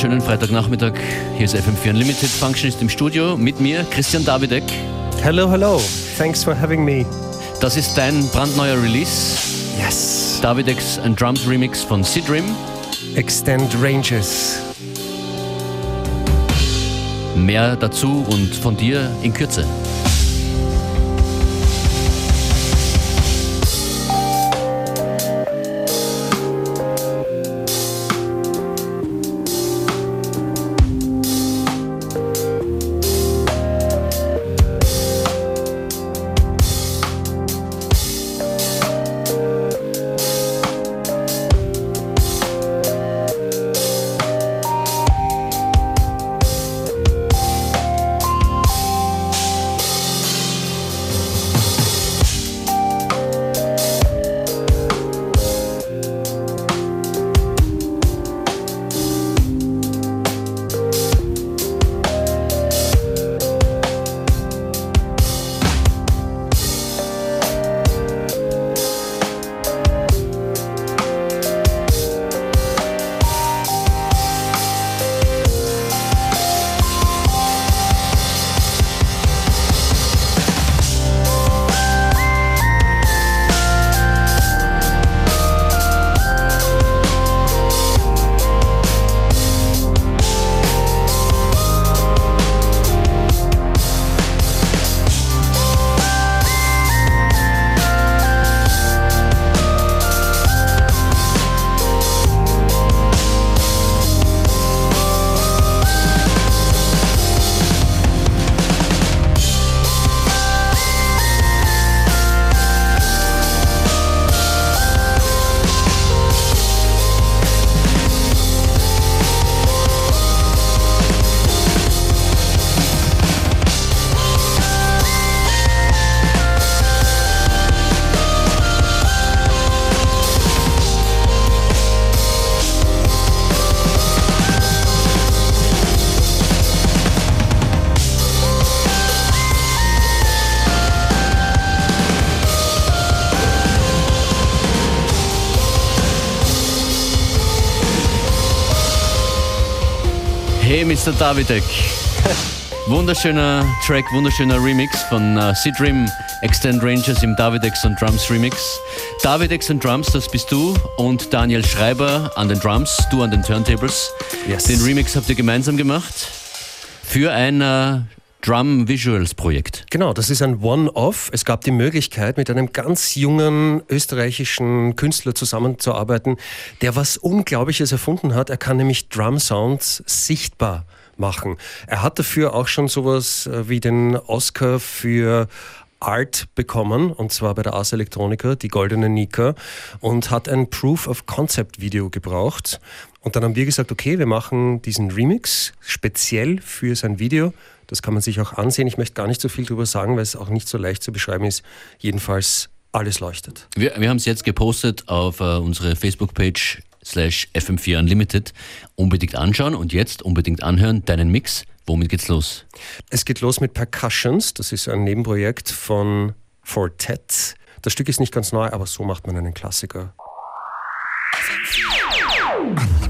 schönen Freitagnachmittag. Hier ist FM4 Unlimited Functionist im Studio mit mir, Christian Davidek. Hello, hello. Thanks for having me. Das ist dein brandneuer Release. Yes. Davidex and Drums Remix von Sidrim. Extend Ranges. Mehr dazu und von dir in Kürze. Mr. Davidek. Wunderschöner Track, wunderschöner Remix von uh, Sidrim Extend Rangers im Davidex und Drums Remix. Davidex und Drums, das bist du und Daniel Schreiber an den Drums, du an den Turntables. Yes. Den Remix habt ihr gemeinsam gemacht für ein uh, Drum Visuals Projekt. Genau, das ist ein One-Off. Es gab die Möglichkeit, mit einem ganz jungen österreichischen Künstler zusammenzuarbeiten, der was Unglaubliches erfunden hat. Er kann nämlich Drum Sounds sichtbar machen. Er hat dafür auch schon sowas äh, wie den Oscar für Art bekommen, und zwar bei der Ars Electronica, die Goldene Nika, und hat ein Proof of Concept Video gebraucht. Und dann haben wir gesagt, okay, wir machen diesen Remix speziell für sein Video. Das kann man sich auch ansehen. Ich möchte gar nicht so viel darüber sagen, weil es auch nicht so leicht zu beschreiben ist. Jedenfalls alles leuchtet. Wir, wir haben es jetzt gepostet auf uh, unsere Facebook-Page slash FM4 Unlimited unbedingt anschauen und jetzt unbedingt anhören, deinen Mix. Womit geht's los? Es geht los mit Percussions. Das ist ein Nebenprojekt von Fortet. Das Stück ist nicht ganz neu, aber so macht man einen Klassiker. FM4.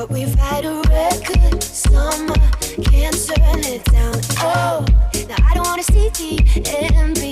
But we've had a record summer, can't turn it down. Oh, now I don't wanna see the end.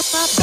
Bet you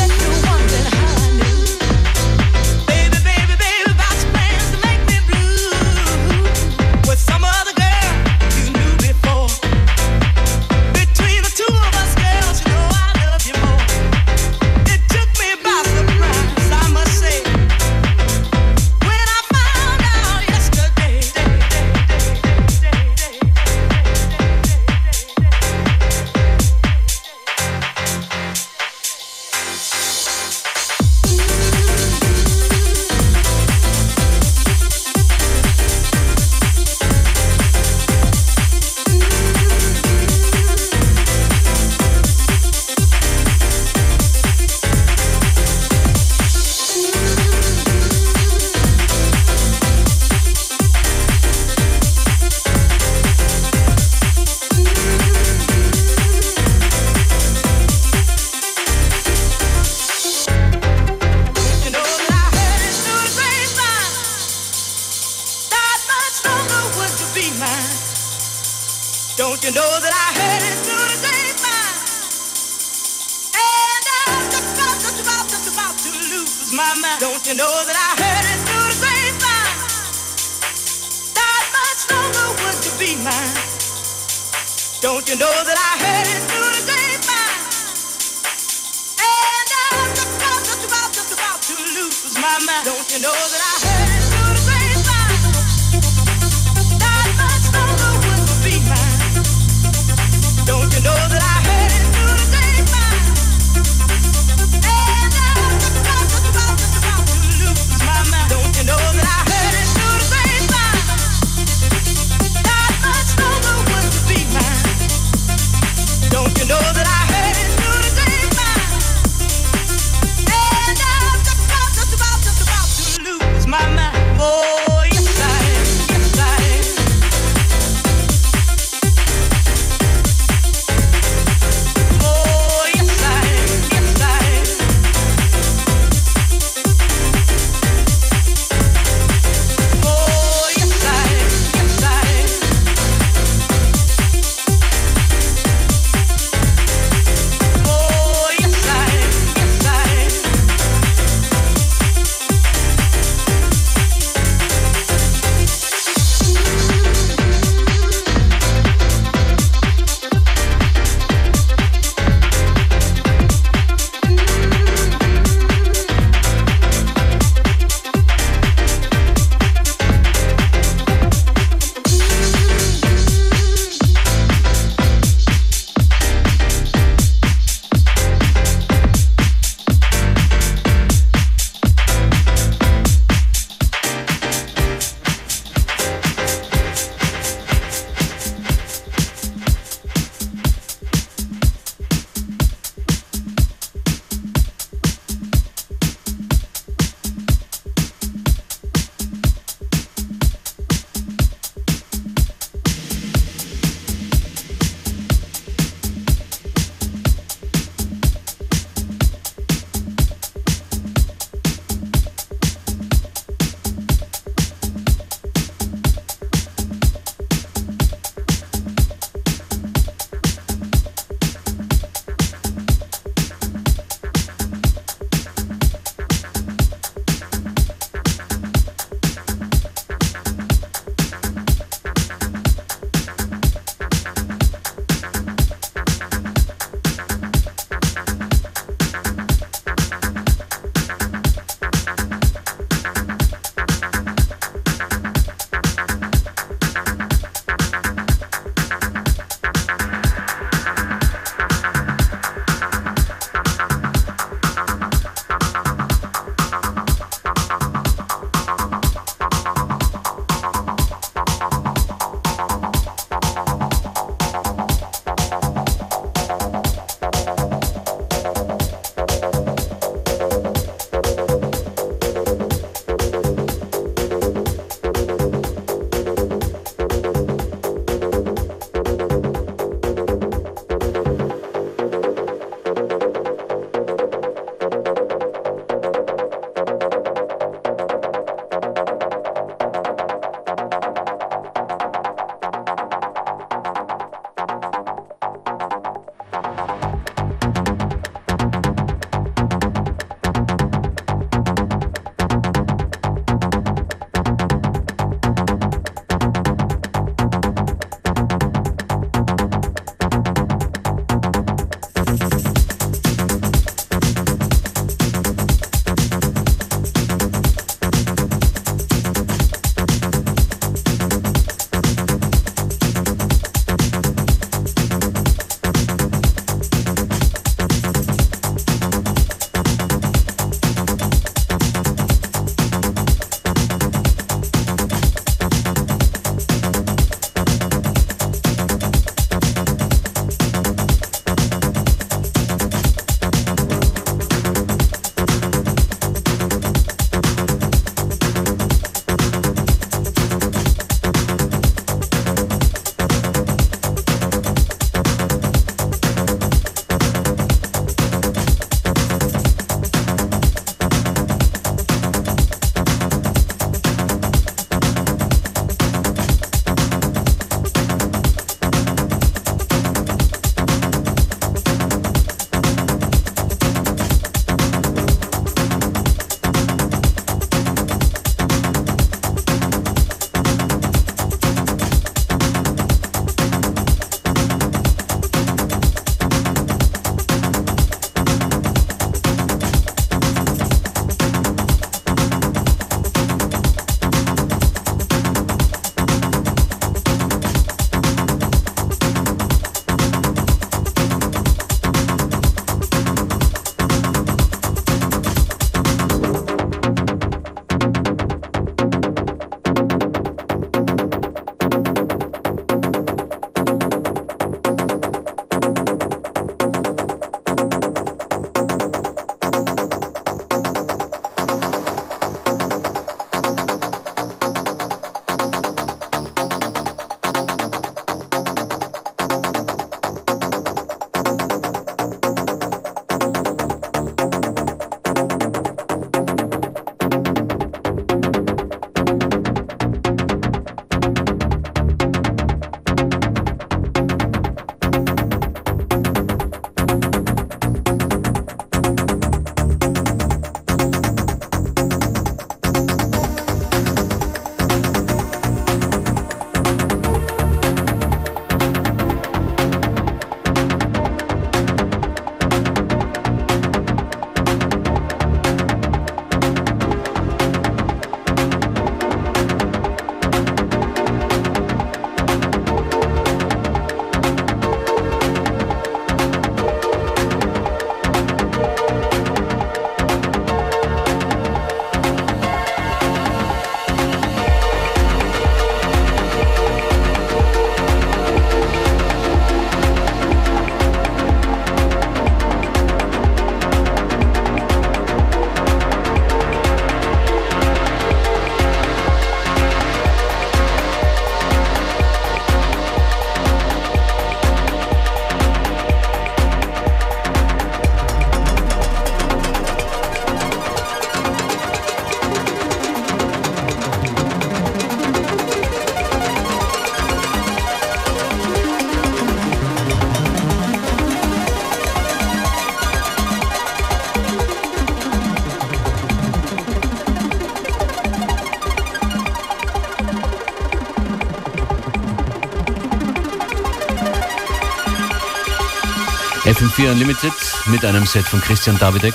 FM4 Unlimited mit einem Set von Christian Davidek.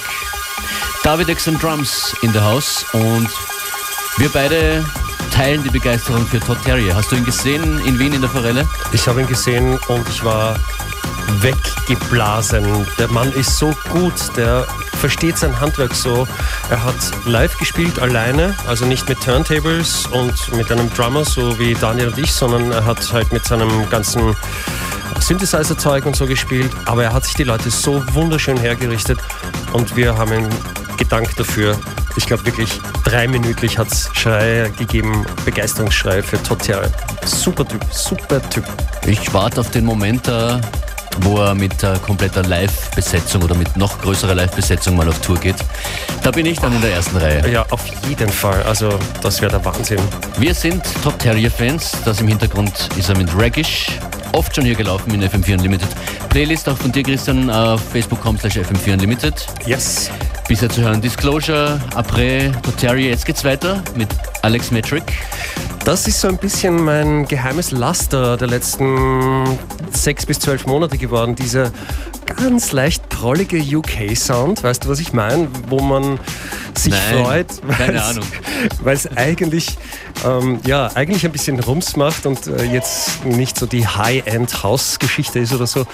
Davidex and Drums in the House und wir beide teilen die Begeisterung für Todd Terrier. Hast du ihn gesehen in Wien in der Forelle? Ich habe ihn gesehen und ich war weggeblasen. Der Mann ist so gut, der versteht sein Handwerk so. Er hat live gespielt alleine, also nicht mit Turntables und mit einem Drummer, so wie Daniel und ich, sondern er hat halt mit seinem ganzen Synthesizer-Zeug und so gespielt. Aber er hat sich die Leute so wunderschön hergerichtet und wir haben ihn gedankt dafür. Ich glaube wirklich dreiminütlich hat es Schreie gegeben, Begeisterungsschreie für Total. Super Typ, super Typ. Ich warte auf den Moment, äh, wo er mit äh, kompletter Live-Besetzung oder mit noch größerer Live-Besetzung mal auf Tour geht. Da bin ich dann in der ersten Reihe. Ja, auf jeden Fall. Also das wäre der Wahnsinn. Wir sind Top Terrier-Fans. Das im Hintergrund ist er mit Raggish. Oft schon hier gelaufen in FM4 Unlimited. Playlist auch von dir, Christian, auf facebook.com slash FM4 Unlimited. Yes. Bisher zu hören Disclosure, Après, Terrier. Jetzt geht's weiter mit Alex Metric. Das ist so ein bisschen mein geheimes Laster der letzten sechs bis zwölf Monate geworden. Dieser ganz leicht prollige UK-Sound, weißt du, was ich meine? Wo man sich Nein, freut, weil es eigentlich, ähm, ja, eigentlich ein bisschen Rums macht und äh, jetzt nicht so die High-End-House-Geschichte ist oder so.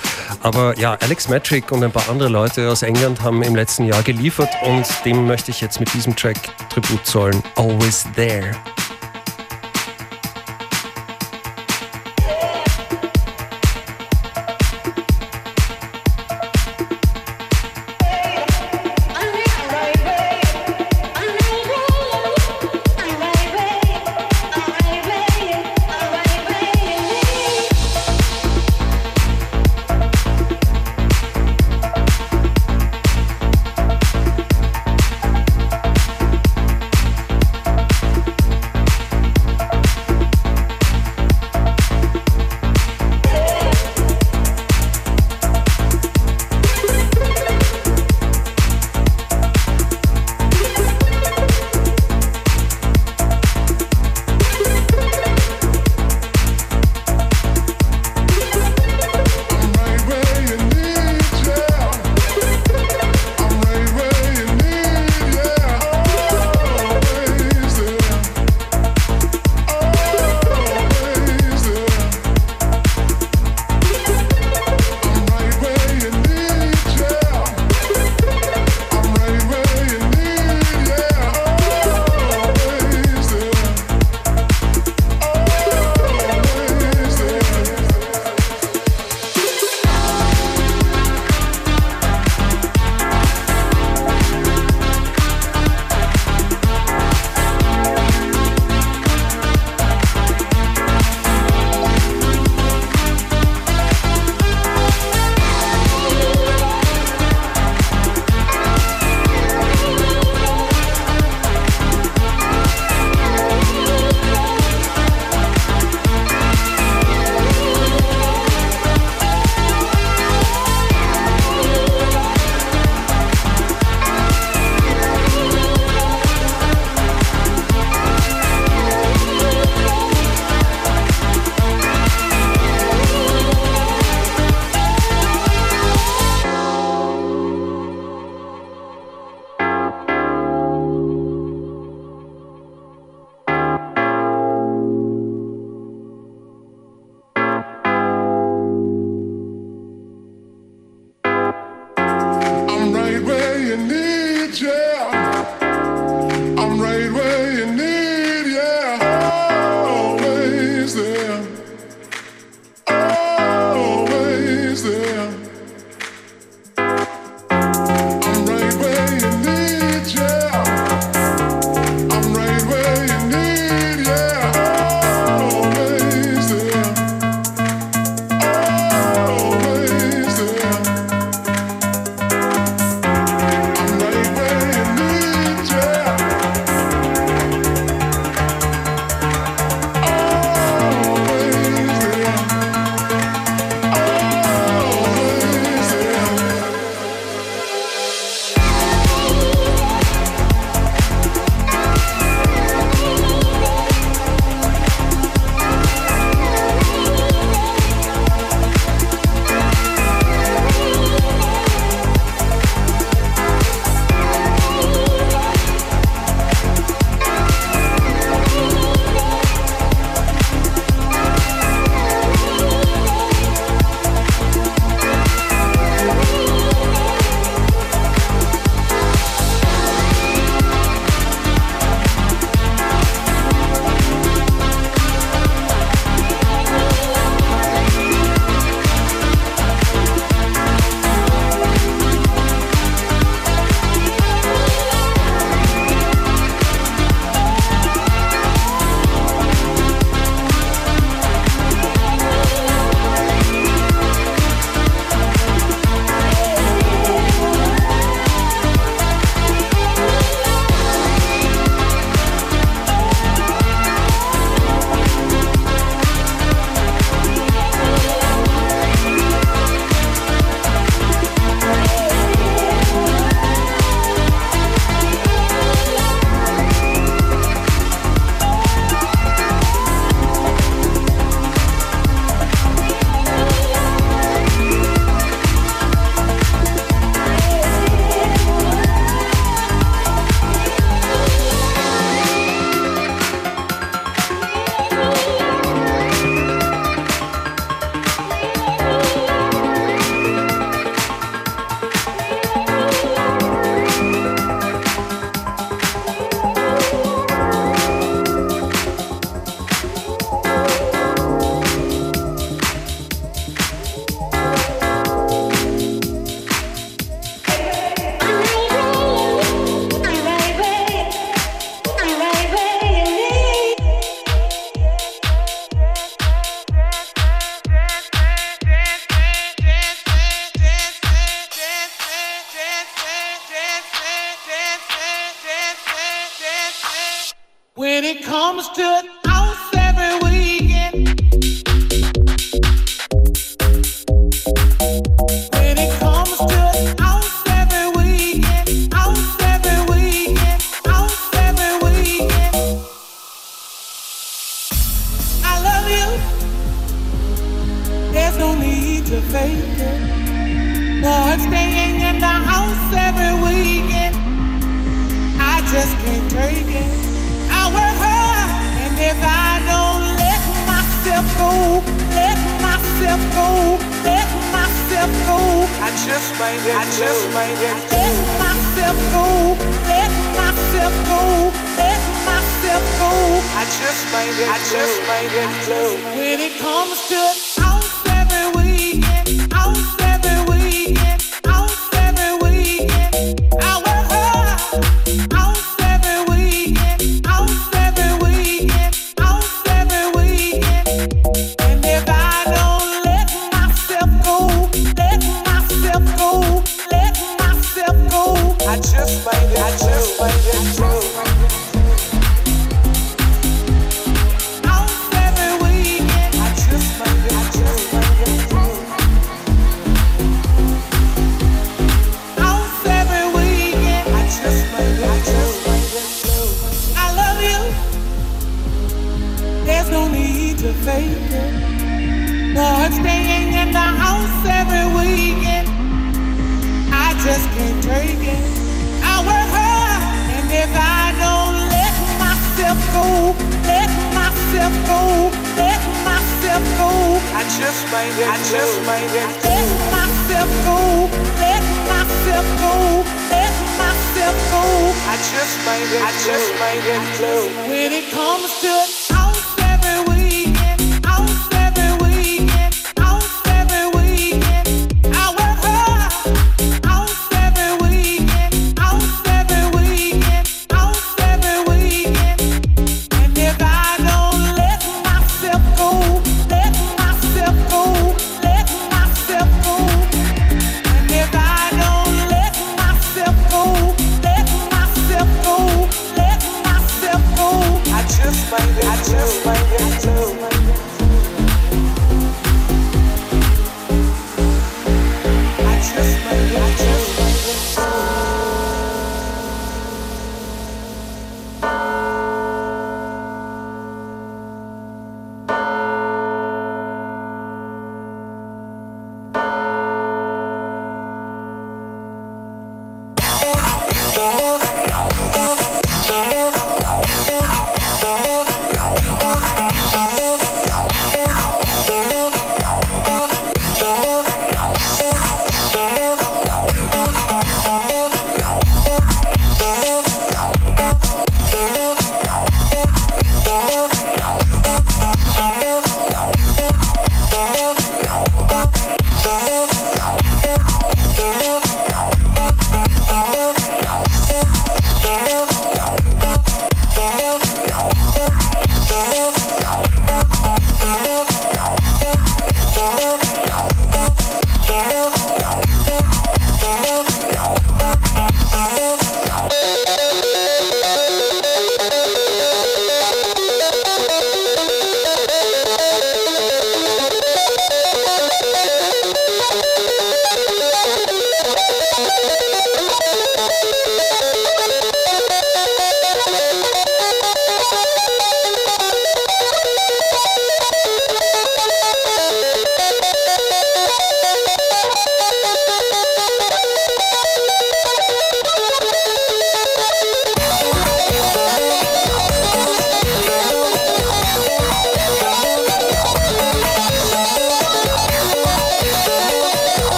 Aber ja, Alex Metric und ein paar andere Leute aus England haben im letzten Jahr geliefert und dem möchte ich jetzt mit diesem Track Tribut zollen. Always There.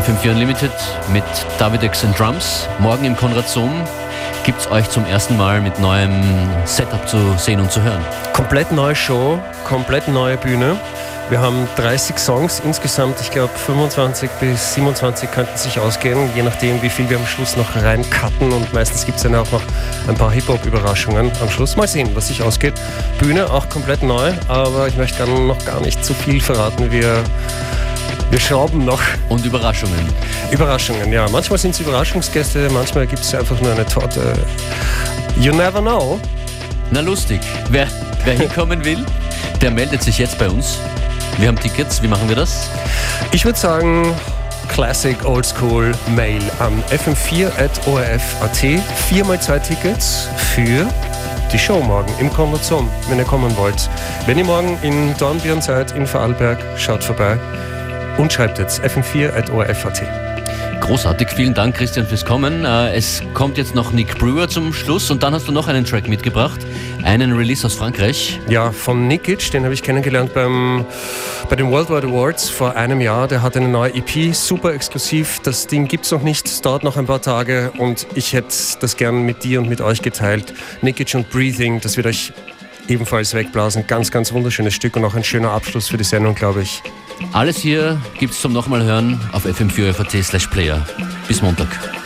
FM4 Unlimited mit David X and Drums. Morgen im Konrad Zoom gibt es euch zum ersten Mal mit neuem Setup zu sehen und zu hören. Komplett neue Show, komplett neue Bühne. Wir haben 30 Songs insgesamt. Ich glaube, 25 bis 27 könnten sich ausgehen, je nachdem, wie viel wir am Schluss noch reincutten. Und meistens gibt es dann auch noch ein paar Hip-Hop-Überraschungen am Schluss. Mal sehen, was sich ausgeht. Bühne auch komplett neu, aber ich möchte dann noch gar nicht zu viel verraten. Wir, wir schrauben noch. Und Überraschungen. Überraschungen, ja. Manchmal sind es Überraschungsgäste, manchmal gibt es einfach nur eine Torte. You never know. Na lustig. Wer, wer hinkommen will, der meldet sich jetzt bei uns. Wir haben Tickets. Wie machen wir das? Ich würde sagen, Classic Old School Mail an fm4.orf.at. Viermal zwei Tickets für die Show morgen im Konverzum, wenn ihr kommen wollt. Wenn ihr morgen in Dornbirn seid, in Vorarlberg, schaut vorbei und schreibt jetzt fm4.orf.at. Großartig, vielen Dank Christian fürs Kommen. Äh, Es kommt jetzt noch Nick Brewer zum Schluss und dann hast du noch einen Track mitgebracht, einen Release aus Frankreich. Ja, von Nikic, den habe ich kennengelernt beim, bei den Worldwide Awards vor einem Jahr. Der hat eine neue EP, super exklusiv. Das Ding gibt es noch nicht, es dauert noch ein paar Tage und ich hätte das gern mit dir und mit euch geteilt. Nikic und Breathing, das wird euch ebenfalls wegblasen. Ganz, ganz wunderschönes Stück und auch ein schöner Abschluss für die Sendung, glaube ich. Alles hier gibt's zum nochmal hören auf fm4.at slash player. Bis Montag.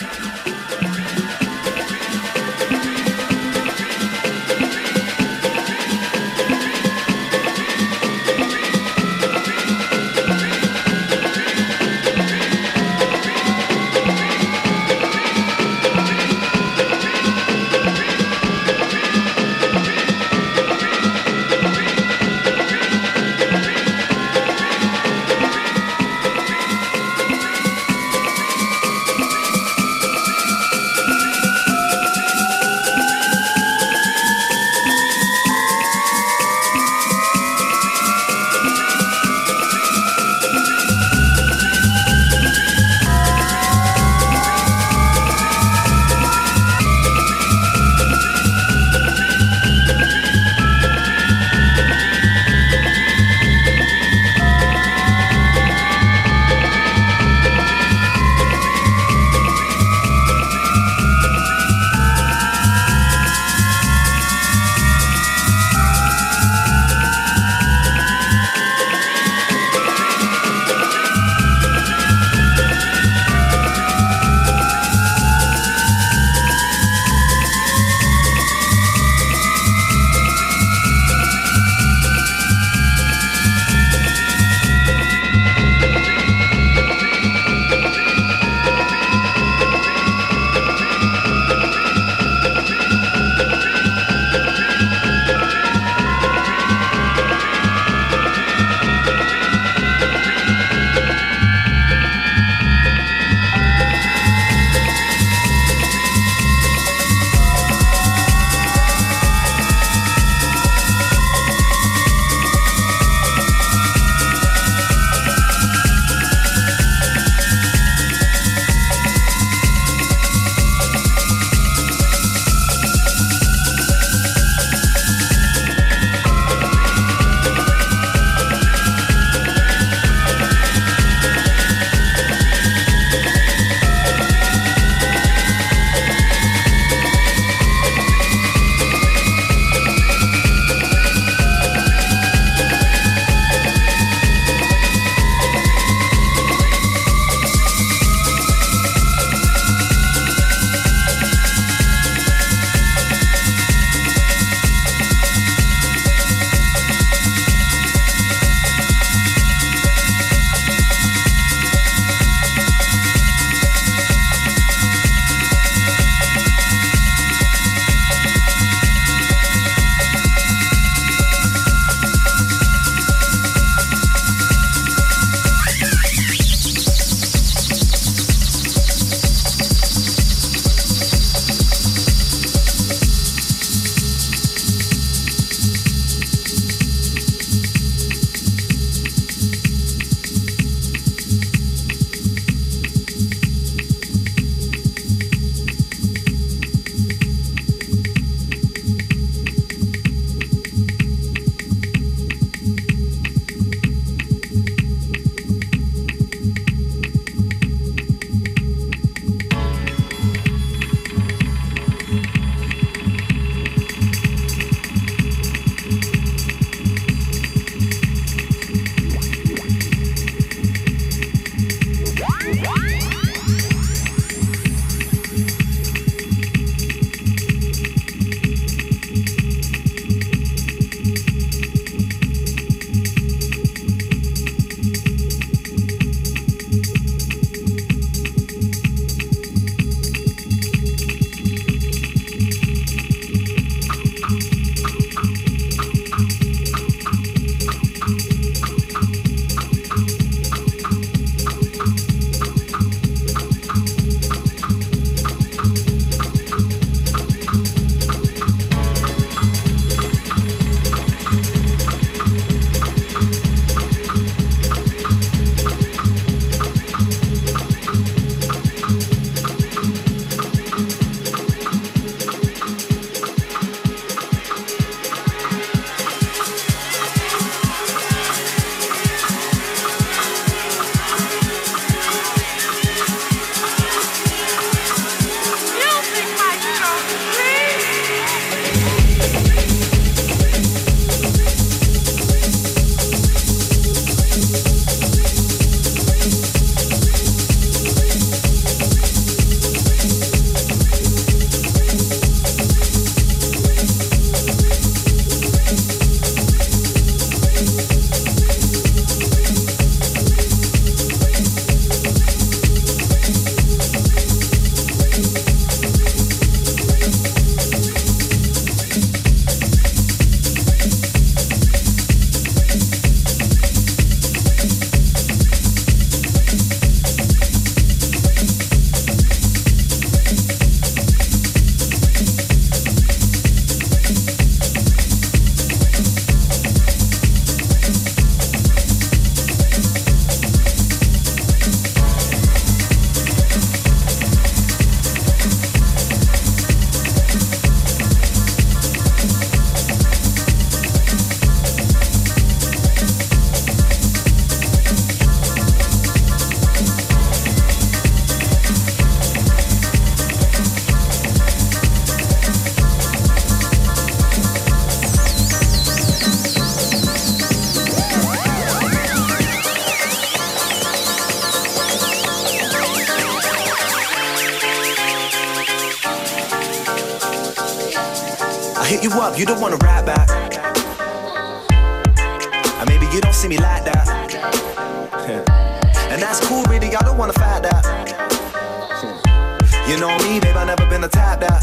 You know me, babe, I never been the type that.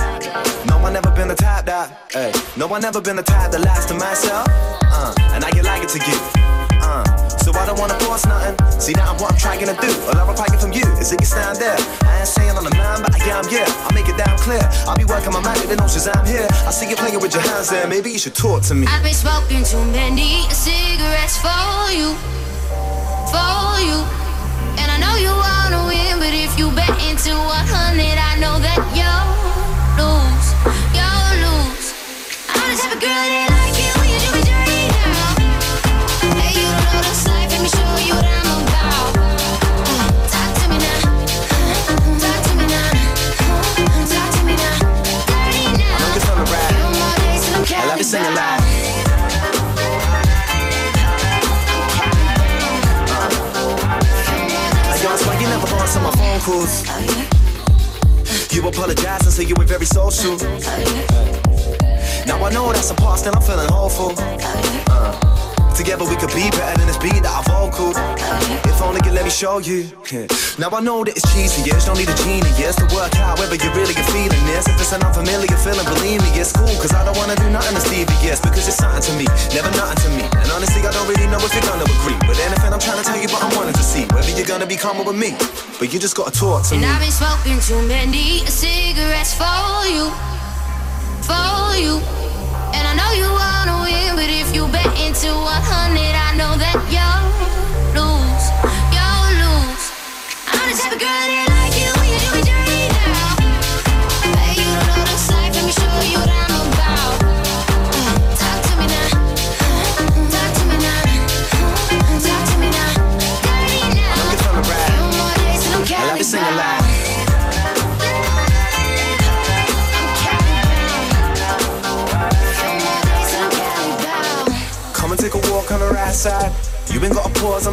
No, I never been the type that. Hey, no, I never been the type that lies to myself. Uh, and I get like it to you. Uh, so I don't wanna force nothing. See now I'm what I'm trying to do. All I'm require from you is that you stand there. I ain't saying on the man, but I am, yeah. I'll make it damn clear. I'll be working my magic, the notions I'm here. I see you playing with your hands there. Maybe you should talk to me. I've been smoking too many cigarettes for you, for you. I know you wanna win, but if you bet into 100, I know that you'll lose, you'll lose. I'm the type of girl that like it when you do me dirty now. Hey, you don't know this life, let me show you what I'm about. Talk to me now, talk to me now, talk to me now. Dirty now. know you're feeling right. Few more days till I'm love you singing counting loud. Answer my phone calls. You apologize and say you were very social. Now I know that's a past and I'm feeling hopeful. Uh, together we could be better than this beat that I vocal. If only you let me show you. Now I know that it's cheesy, yes, don't need a genius yes, to work out whether you really are feeling this. If it's an unfamiliar feeling, believe me, it's cool. Cause I don't wanna do nothing that's devious because it's something to me, never nothing to me. And honestly, I don't really know if you're gonna agree. But anything I'm trying to tell you, but I'm wanting to see whether you're gonna be calmer with me. But you just gotta talk to And me. I've been smoking too many cigarettes for you, for you. And I know you wanna win, but if you bet into 100, I know that you'll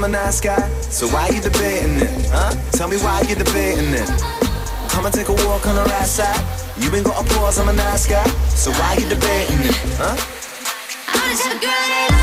A nice guy. So why you debating it? Huh? Tell me why you debating it. Come and take a walk on the right side. You ain't got a pause, I'm a nice guy. So why you debating it? Huh? I'm the type of girl